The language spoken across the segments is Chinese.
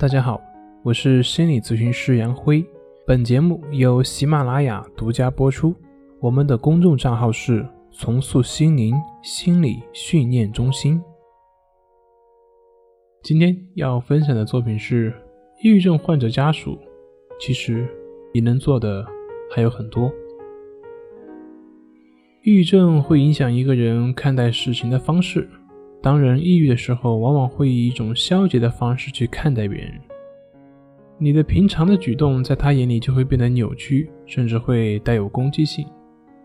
大家好，我是心理咨询师杨辉。本节目由喜马拉雅独家播出。我们的公众账号是“重塑心灵心理训练中心”。今天要分享的作品是：抑郁症患者家属，其实你能做的还有很多。抑郁症会影响一个人看待事情的方式。当人抑郁的时候，往往会以一种消极的方式去看待别人。你的平常的举动，在他眼里就会变得扭曲，甚至会带有攻击性。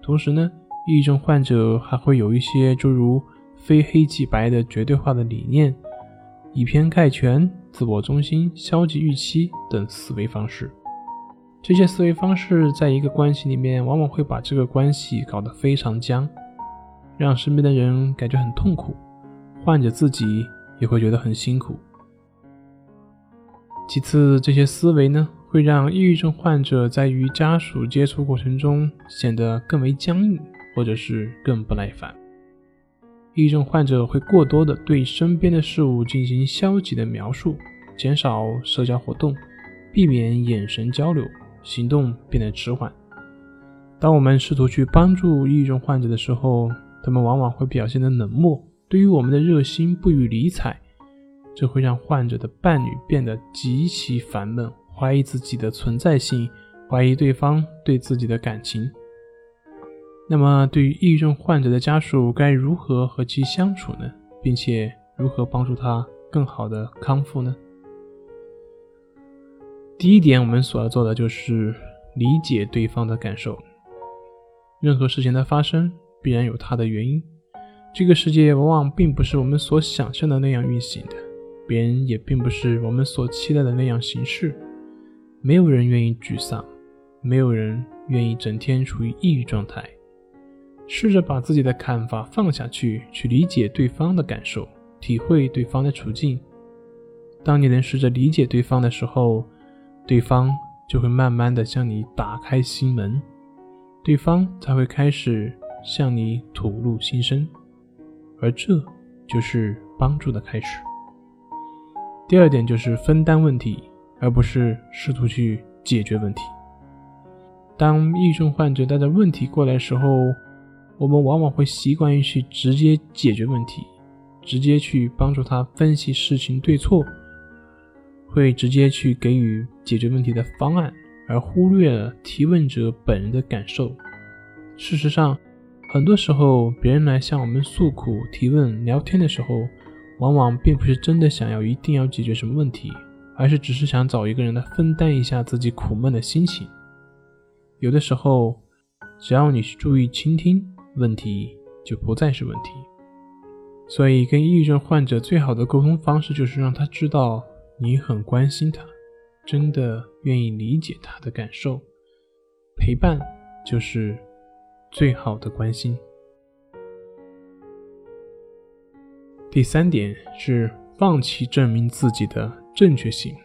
同时呢，抑郁症患者还会有一些诸如非黑即白的绝对化的理念、以偏概全、自我中心、消极预期等思维方式。这些思维方式在一个关系里面，往往会把这个关系搞得非常僵，让身边的人感觉很痛苦。患者自己也会觉得很辛苦。其次，这些思维呢，会让抑郁症患者在与家属接触过程中显得更为僵硬，或者是更不耐烦。抑郁症患者会过多的对身边的事物进行消极的描述，减少社交活动，避免眼神交流，行动变得迟缓。当我们试图去帮助抑郁症患者的时候，他们往往会表现得冷漠。对于我们的热心不予理睬，这会让患者的伴侣变得极其烦闷，怀疑自己的存在性，怀疑对方对自己的感情。那么，对于抑郁症患者的家属，该如何和其相处呢？并且如何帮助他更好的康复呢？第一点，我们所要做的就是理解对方的感受。任何事情的发生，必然有它的原因。这个世界往往并不是我们所想象的那样运行的，别人也并不是我们所期待的那样行事。没有人愿意沮丧，没有人愿意整天处于抑郁状态。试着把自己的看法放下去，去理解对方的感受，体会对方的处境。当你能试着理解对方的时候，对方就会慢慢的向你打开心门，对方才会开始向你吐露心声。而这就是帮助的开始。第二点就是分担问题，而不是试图去解决问题。当抑郁症患者带着问题过来的时候，我们往往会习惯于去直接解决问题，直接去帮助他分析事情对错，会直接去给予解决问题的方案，而忽略了提问者本人的感受。事实上，很多时候，别人来向我们诉苦、提问、聊天的时候，往往并不是真的想要一定要解决什么问题，而是只是想找一个人来分担一下自己苦闷的心情。有的时候，只要你去注意倾听，问题就不再是问题。所以，跟抑郁症患者最好的沟通方式就是让他知道你很关心他，真的愿意理解他的感受。陪伴就是。最好的关心。第三点是放弃证明自己的正确性。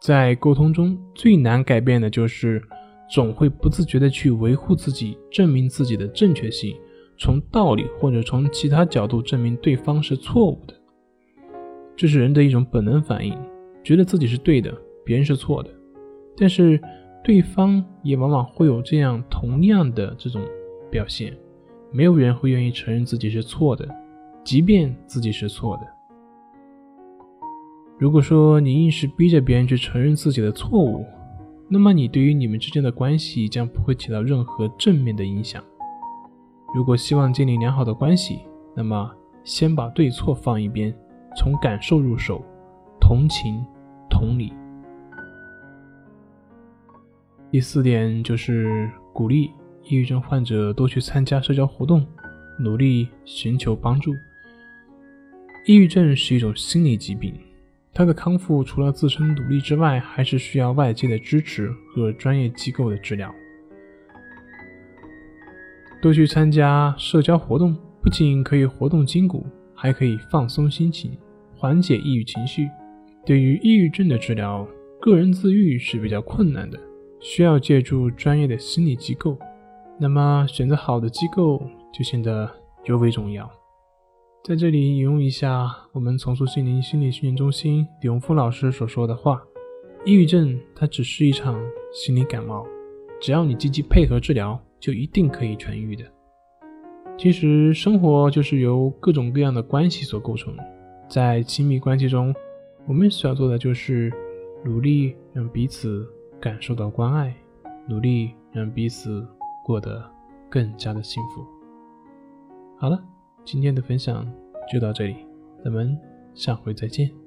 在沟通中最难改变的就是总会不自觉的去维护自己，证明自己的正确性，从道理或者从其他角度证明对方是错误的。这是人的一种本能反应，觉得自己是对的，别人是错的。但是。对方也往往会有这样同样的这种表现，没有人会愿意承认自己是错的，即便自己是错的。如果说你硬是逼着别人去承认自己的错误，那么你对于你们之间的关系将不会起到任何正面的影响。如果希望建立良好的关系，那么先把对错放一边，从感受入手，同情、同理。第四点就是鼓励抑郁症患者多去参加社交活动，努力寻求帮助。抑郁症是一种心理疾病，它的康复除了自身努力之外，还是需要外界的支持和专业机构的治疗。多去参加社交活动，不仅可以活动筋骨，还可以放松心情，缓解抑郁情绪。对于抑郁症的治疗，个人自愈是比较困难的。需要借助专业的心理机构，那么选择好的机构就显得尤为重要。在这里引用一下我们重塑心灵心理训练中心李永富老师所说的话：抑郁症它只是一场心理感冒，只要你积极配合治疗，就一定可以痊愈的。其实生活就是由各种各样的关系所构成，在亲密关系中，我们需要做的就是努力让彼此感受到关爱，努力让彼此过得更加的幸福。好了。今天的分享就到这里，咱们下回再见。